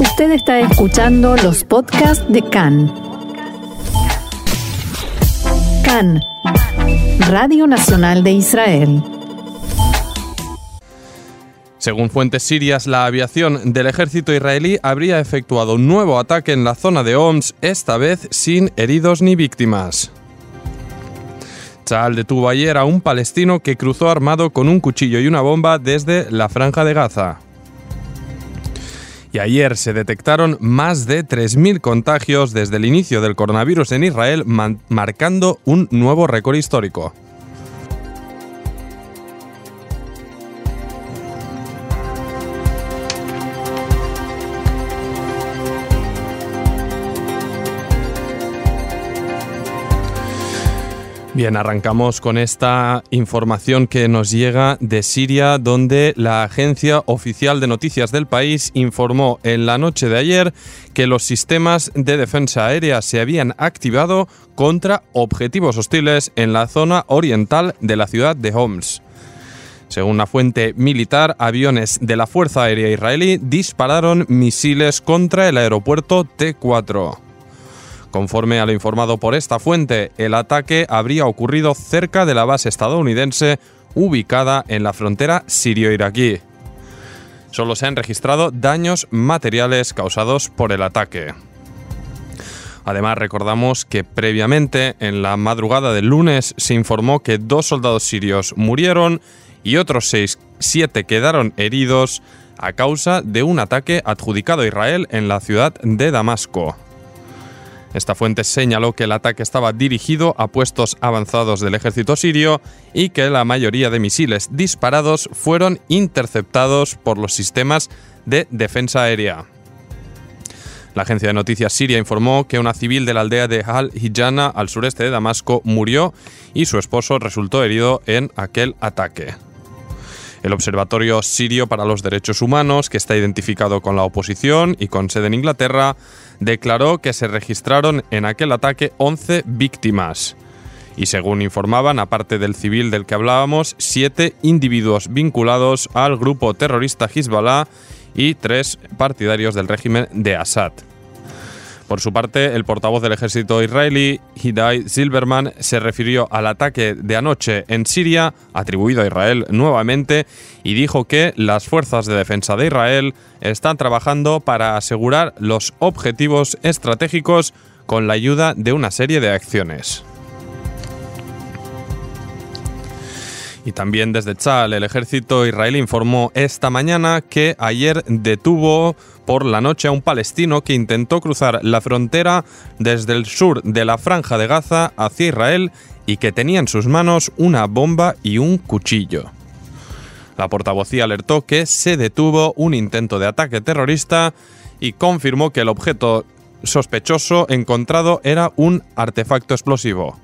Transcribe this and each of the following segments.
Usted está escuchando los podcasts de CAN. CAN, Radio Nacional de Israel. Según fuentes sirias, la aviación del ejército israelí habría efectuado un nuevo ataque en la zona de Homs, esta vez sin heridos ni víctimas. Chal detuvo ayer a un palestino que cruzó armado con un cuchillo y una bomba desde la franja de Gaza. Ayer se detectaron más de 3.000 contagios desde el inicio del coronavirus en Israel, marcando un nuevo récord histórico. Bien, arrancamos con esta información que nos llega de Siria, donde la agencia oficial de noticias del país informó en la noche de ayer que los sistemas de defensa aérea se habían activado contra objetivos hostiles en la zona oriental de la ciudad de Homs. Según una fuente militar, aviones de la Fuerza Aérea Israelí dispararon misiles contra el aeropuerto T-4. Conforme a lo informado por esta fuente, el ataque habría ocurrido cerca de la base estadounidense ubicada en la frontera sirio-iraquí. Solo se han registrado daños materiales causados por el ataque. Además, recordamos que previamente, en la madrugada del lunes, se informó que dos soldados sirios murieron y otros seis, siete quedaron heridos a causa de un ataque adjudicado a Israel en la ciudad de Damasco. Esta fuente señaló que el ataque estaba dirigido a puestos avanzados del ejército sirio y que la mayoría de misiles disparados fueron interceptados por los sistemas de defensa aérea. La agencia de noticias siria informó que una civil de la aldea de Al-Hijana, al sureste de Damasco, murió y su esposo resultó herido en aquel ataque. El Observatorio Sirio para los Derechos Humanos, que está identificado con la oposición y con sede en Inglaterra, declaró que se registraron en aquel ataque 11 víctimas. Y según informaban, aparte del civil del que hablábamos, siete individuos vinculados al grupo terrorista Hezbollah y tres partidarios del régimen de Assad. Por su parte, el portavoz del ejército israelí, Hidai Silverman, se refirió al ataque de anoche en Siria, atribuido a Israel nuevamente, y dijo que las fuerzas de defensa de Israel están trabajando para asegurar los objetivos estratégicos con la ayuda de una serie de acciones. Y también desde Chal, el ejército israelí informó esta mañana que ayer detuvo por la noche a un palestino que intentó cruzar la frontera desde el sur de la franja de Gaza hacia Israel y que tenía en sus manos una bomba y un cuchillo. La portavocía alertó que se detuvo un intento de ataque terrorista y confirmó que el objeto sospechoso encontrado era un artefacto explosivo.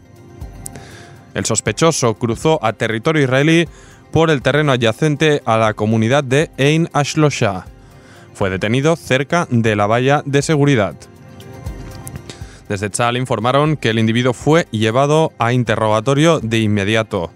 El sospechoso cruzó a territorio israelí por el terreno adyacente a la comunidad de Ein Ashlosha fue detenido cerca de la valla de seguridad. Desde Chal informaron que el individuo fue llevado a interrogatorio de inmediato.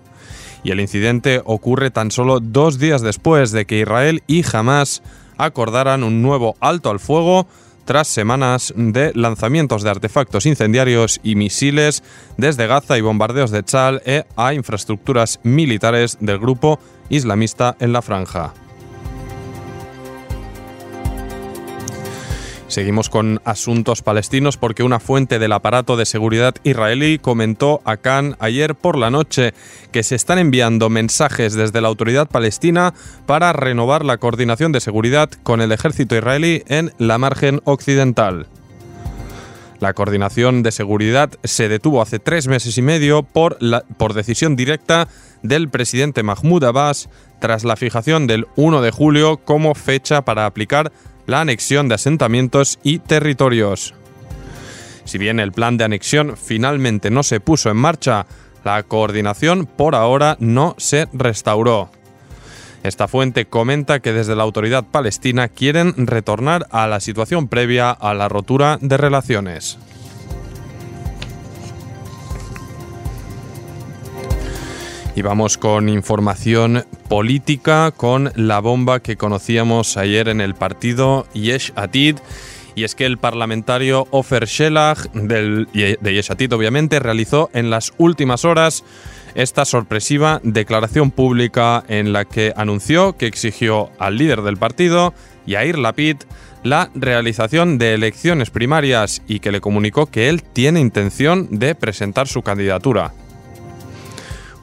Y el incidente ocurre tan solo dos días después de que Israel y Hamas acordaran un nuevo alto al fuego tras semanas de lanzamientos de artefactos incendiarios y misiles desde Gaza y bombardeos de Chal e a infraestructuras militares del grupo islamista en la franja. Seguimos con asuntos palestinos porque una fuente del aparato de seguridad israelí comentó a Khan ayer por la noche que se están enviando mensajes desde la autoridad palestina para renovar la coordinación de seguridad con el ejército israelí en la margen occidental. La coordinación de seguridad se detuvo hace tres meses y medio por, por decisión directa del presidente Mahmoud Abbas tras la fijación del 1 de julio como fecha para aplicar la anexión de asentamientos y territorios. Si bien el plan de anexión finalmente no se puso en marcha, la coordinación por ahora no se restauró. Esta fuente comenta que desde la autoridad palestina quieren retornar a la situación previa a la rotura de relaciones. Y vamos con información política, con la bomba que conocíamos ayer en el partido Yesh Atid. Y es que el parlamentario Ofer Shelah, del, de Yesh Atid obviamente, realizó en las últimas horas esta sorpresiva declaración pública en la que anunció que exigió al líder del partido, Yair Lapid, la realización de elecciones primarias y que le comunicó que él tiene intención de presentar su candidatura.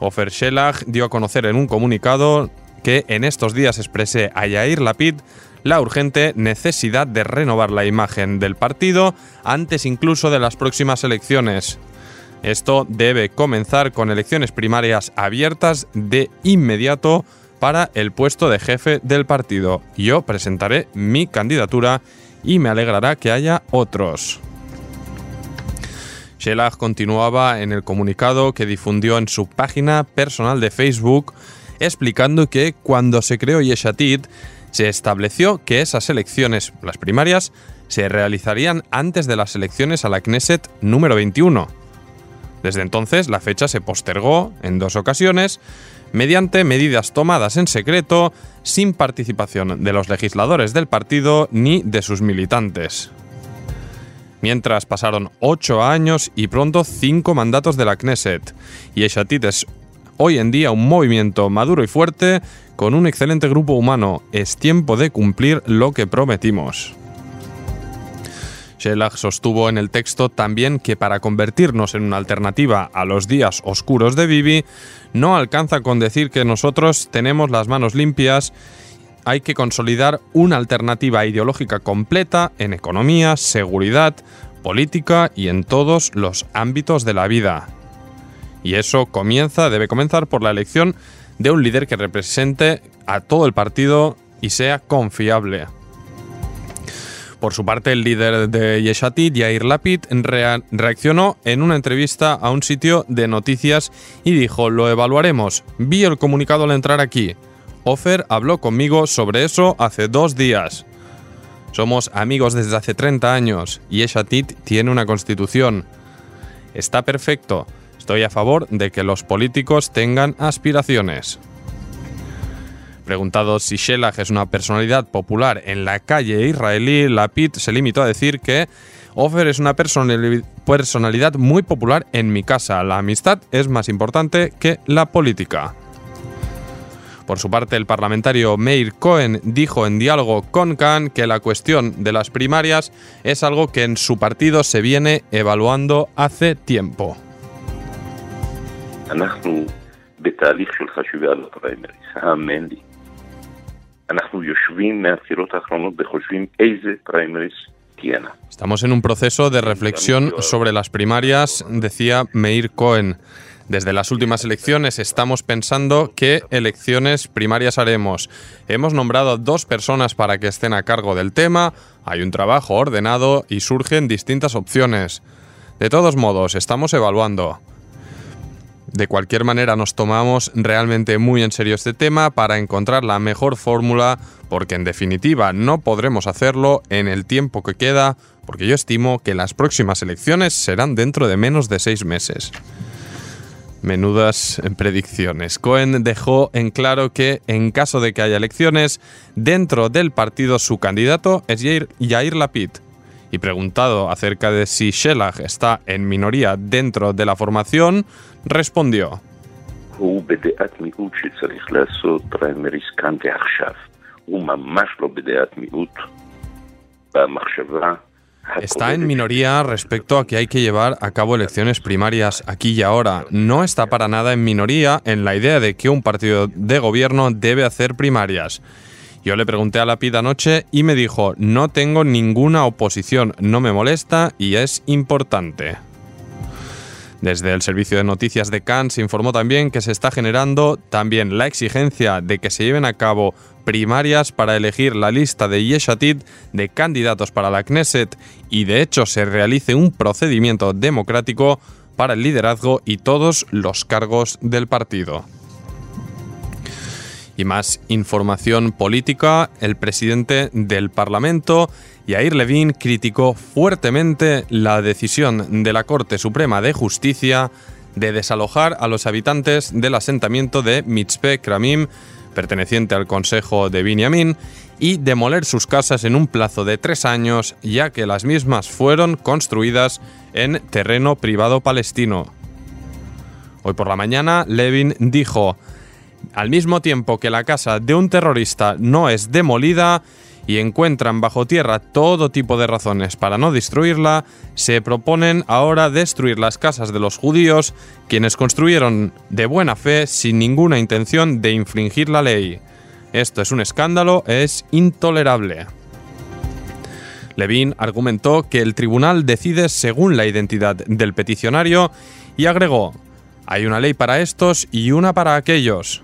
Ofer Shelah dio a conocer en un comunicado que en estos días expresé a Yair Lapid la urgente necesidad de renovar la imagen del partido antes incluso de las próximas elecciones. Esto debe comenzar con elecciones primarias abiertas de inmediato para el puesto de jefe del partido. Yo presentaré mi candidatura y me alegrará que haya otros. Shelah continuaba en el comunicado que difundió en su página personal de Facebook explicando que cuando se creó Yeshatid se estableció que esas elecciones, las primarias, se realizarían antes de las elecciones a la Knesset número 21. Desde entonces la fecha se postergó en dos ocasiones mediante medidas tomadas en secreto sin participación de los legisladores del partido ni de sus militantes mientras pasaron ocho años y pronto cinco mandatos de la Knesset. Y Eshatit es hoy en día un movimiento maduro y fuerte con un excelente grupo humano. Es tiempo de cumplir lo que prometimos. Shelah sostuvo en el texto también que para convertirnos en una alternativa a los días oscuros de Bibi, no alcanza con decir que nosotros tenemos las manos limpias hay que consolidar una alternativa ideológica completa en economía, seguridad, política y en todos los ámbitos de la vida. Y eso comienza, debe comenzar por la elección de un líder que represente a todo el partido y sea confiable. Por su parte, el líder de Yeshatit, Yair Lapid, reaccionó en una entrevista a un sitio de noticias y dijo, lo evaluaremos. Vi el comunicado al entrar aquí. Ofer habló conmigo sobre eso hace dos días. Somos amigos desde hace 30 años y Eshatit tiene una constitución. Está perfecto. Estoy a favor de que los políticos tengan aspiraciones. Preguntado si Shelah es una personalidad popular en la calle israelí, Lapid se limitó a decir que Ofer es una personalidad muy popular en mi casa. La amistad es más importante que la política. Por su parte, el parlamentario Meir Cohen dijo en diálogo con Khan que la cuestión de las primarias es algo que en su partido se viene evaluando hace tiempo. Estamos en un proceso de reflexión sobre las primarias, decía Meir Cohen. Desde las últimas elecciones estamos pensando qué elecciones primarias haremos. Hemos nombrado dos personas para que estén a cargo del tema, hay un trabajo ordenado y surgen distintas opciones. De todos modos, estamos evaluando. De cualquier manera nos tomamos realmente muy en serio este tema para encontrar la mejor fórmula, porque en definitiva no podremos hacerlo en el tiempo que queda, porque yo estimo que las próximas elecciones serán dentro de menos de seis meses. Menudas predicciones. Cohen dejó en claro que en caso de que haya elecciones, dentro del partido su candidato es Yair, Lapid. Y preguntado acerca de si Shelah está en minoría dentro de la formación, respondió. Está en minoría respecto a que hay que llevar a cabo elecciones primarias aquí y ahora. No está para nada en minoría en la idea de que un partido de gobierno debe hacer primarias. Yo le pregunté a la PID anoche y me dijo, no tengo ninguna oposición, no me molesta y es importante. Desde el servicio de noticias de Cannes se informó también que se está generando también la exigencia de que se lleven a cabo primarias para elegir la lista de Yeshatid de candidatos para la Knesset y de hecho se realice un procedimiento democrático para el liderazgo y todos los cargos del partido. Y más información política, el presidente del Parlamento, Yair Levin, criticó fuertemente la decisión de la Corte Suprema de Justicia de desalojar a los habitantes del asentamiento de Mitzpe Kramim, perteneciente al Consejo de Binyamin, y demoler sus casas en un plazo de tres años, ya que las mismas fueron construidas en terreno privado palestino. Hoy por la mañana, Levin dijo, al mismo tiempo que la casa de un terrorista no es demolida, y encuentran bajo tierra todo tipo de razones para no destruirla, se proponen ahora destruir las casas de los judíos, quienes construyeron de buena fe sin ninguna intención de infringir la ley. Esto es un escándalo, es intolerable. Levin argumentó que el tribunal decide según la identidad del peticionario y agregó, hay una ley para estos y una para aquellos.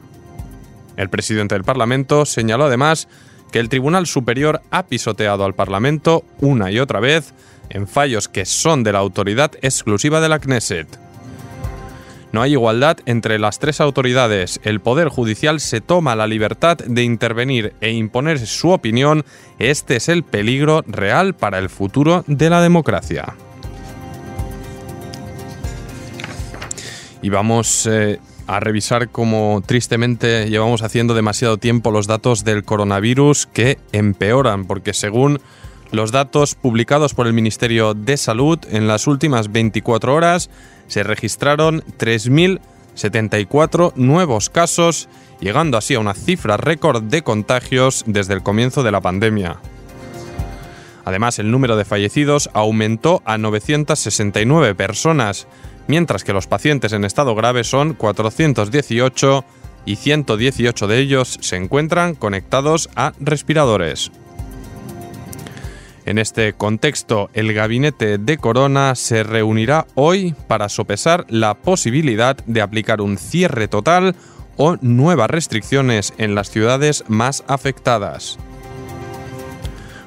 El presidente del Parlamento señaló además que el Tribunal Superior ha pisoteado al Parlamento una y otra vez en fallos que son de la autoridad exclusiva de la Knesset. No hay igualdad entre las tres autoridades. El Poder Judicial se toma la libertad de intervenir e imponer su opinión. Este es el peligro real para el futuro de la democracia. Y vamos eh, a revisar cómo tristemente llevamos haciendo demasiado tiempo los datos del coronavirus que empeoran, porque según los datos publicados por el Ministerio de Salud en las últimas 24 horas se registraron 3.074 nuevos casos, llegando así a una cifra récord de contagios desde el comienzo de la pandemia. Además, el número de fallecidos aumentó a 969 personas, mientras que los pacientes en estado grave son 418 y 118 de ellos se encuentran conectados a respiradores. En este contexto, el gabinete de Corona se reunirá hoy para sopesar la posibilidad de aplicar un cierre total o nuevas restricciones en las ciudades más afectadas.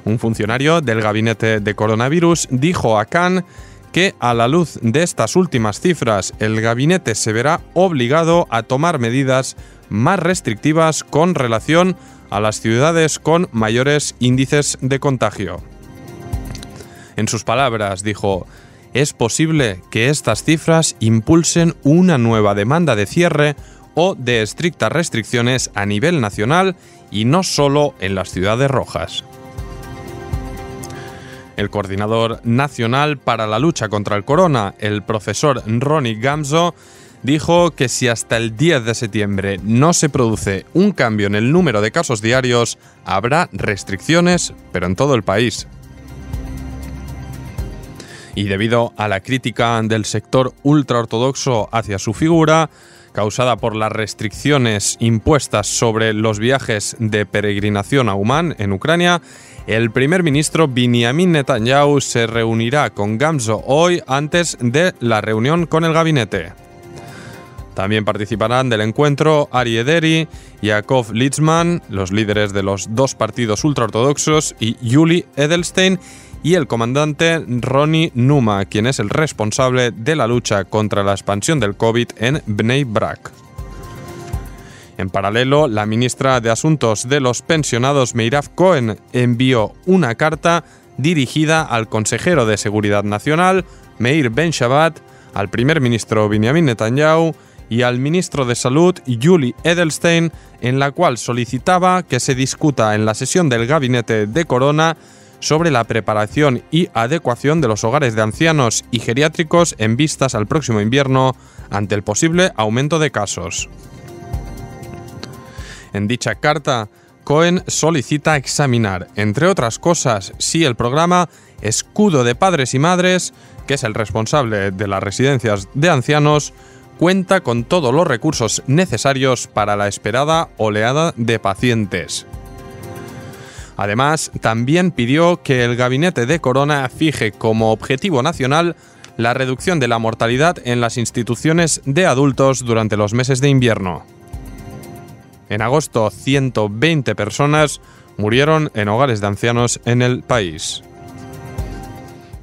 Un funcionario del gabinete de coronavirus dijo a Cannes que a la luz de estas últimas cifras el gabinete se verá obligado a tomar medidas más restrictivas con relación a las ciudades con mayores índices de contagio. En sus palabras dijo, es posible que estas cifras impulsen una nueva demanda de cierre o de estrictas restricciones a nivel nacional y no solo en las ciudades rojas. El coordinador nacional para la lucha contra el corona, el profesor Ronnie Gamzo, dijo que si hasta el 10 de septiembre no se produce un cambio en el número de casos diarios, habrá restricciones, pero en todo el país. Y debido a la crítica del sector ultraortodoxo hacia su figura, causada por las restricciones impuestas sobre los viajes de peregrinación a Uman en Ucrania, el primer ministro Benjamin Netanyahu se reunirá con Gamzo hoy antes de la reunión con el gabinete. También participarán del encuentro Ari Ederi, Yakov Litzman, los líderes de los dos partidos ultraortodoxos, y Yuli Edelstein y el comandante Ronnie Numa, quien es el responsable de la lucha contra la expansión del COVID en Bnei Brak. En paralelo, la ministra de Asuntos de los Pensionados, Meirav Cohen, envió una carta dirigida al consejero de Seguridad Nacional, Meir Ben Shabbat, al primer ministro Benjamin Netanyahu y al ministro de Salud, Yuli Edelstein, en la cual solicitaba que se discuta en la sesión del gabinete de Corona sobre la preparación y adecuación de los hogares de ancianos y geriátricos en vistas al próximo invierno ante el posible aumento de casos. En dicha carta, Cohen solicita examinar, entre otras cosas, si el programa Escudo de Padres y Madres, que es el responsable de las residencias de ancianos, cuenta con todos los recursos necesarios para la esperada oleada de pacientes. Además, también pidió que el gabinete de Corona fije como objetivo nacional la reducción de la mortalidad en las instituciones de adultos durante los meses de invierno. En agosto, 120 personas murieron en hogares de ancianos en el país.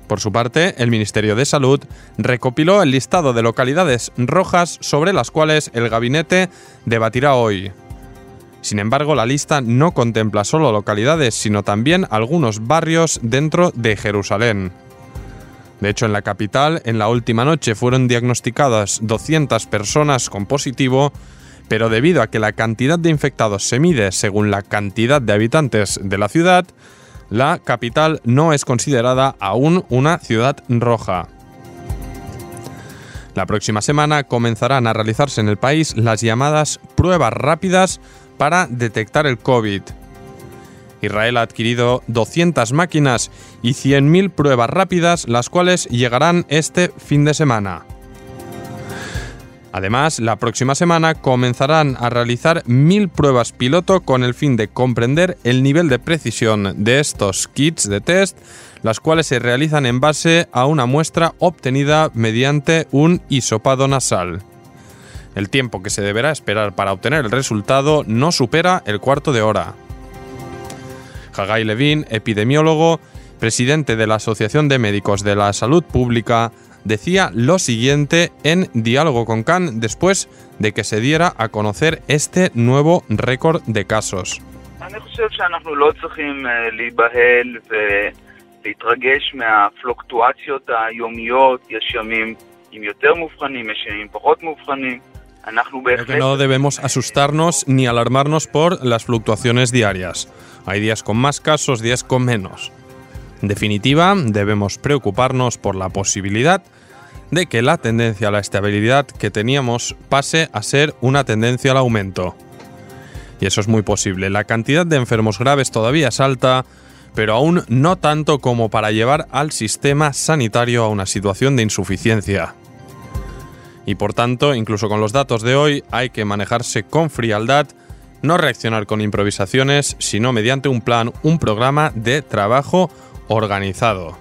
Por su parte, el Ministerio de Salud recopiló el listado de localidades rojas sobre las cuales el gabinete debatirá hoy. Sin embargo, la lista no contempla solo localidades, sino también algunos barrios dentro de Jerusalén. De hecho, en la capital, en la última noche fueron diagnosticadas 200 personas con positivo, pero debido a que la cantidad de infectados se mide según la cantidad de habitantes de la ciudad, la capital no es considerada aún una ciudad roja. La próxima semana comenzarán a realizarse en el país las llamadas pruebas rápidas para detectar el COVID. Israel ha adquirido 200 máquinas y 100.000 pruebas rápidas, las cuales llegarán este fin de semana. Además, la próxima semana comenzarán a realizar mil pruebas piloto con el fin de comprender el nivel de precisión de estos kits de test, las cuales se realizan en base a una muestra obtenida mediante un hisopado nasal. El tiempo que se deberá esperar para obtener el resultado no supera el cuarto de hora. Hagai Levin, epidemiólogo, presidente de la Asociación de Médicos de la Salud Pública, decía lo siguiente en Diálogo con Khan después de que se diera a conocer este nuevo récord de casos. Creo que no debemos asustarnos ni alarmarnos por las fluctuaciones diarias. Hay días con más casos, días con menos. En definitiva, debemos preocuparnos por la posibilidad de que la tendencia a la estabilidad que teníamos pase a ser una tendencia al aumento. Y eso es muy posible. La cantidad de enfermos graves todavía es alta, pero aún no tanto como para llevar al sistema sanitario a una situación de insuficiencia. Y por tanto, incluso con los datos de hoy, hay que manejarse con frialdad, no reaccionar con improvisaciones, sino mediante un plan, un programa de trabajo organizado.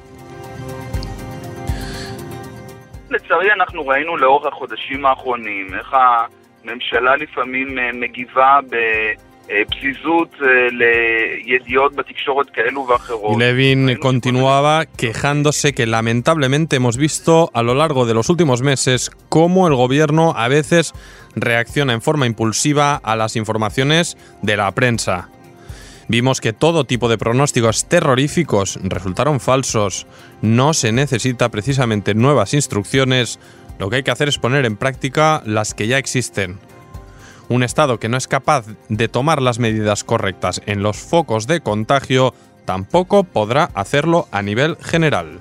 Y Levin continuaba quejándose que lamentablemente hemos visto a lo largo de los últimos meses cómo el gobierno a veces reacciona en forma impulsiva a las informaciones de la prensa. Vimos que todo tipo de pronósticos terroríficos resultaron falsos. No se necesita precisamente nuevas instrucciones, lo que hay que hacer es poner en práctica las que ya existen. Un Estado que no es capaz de tomar las medidas correctas en los focos de contagio tampoco podrá hacerlo a nivel general.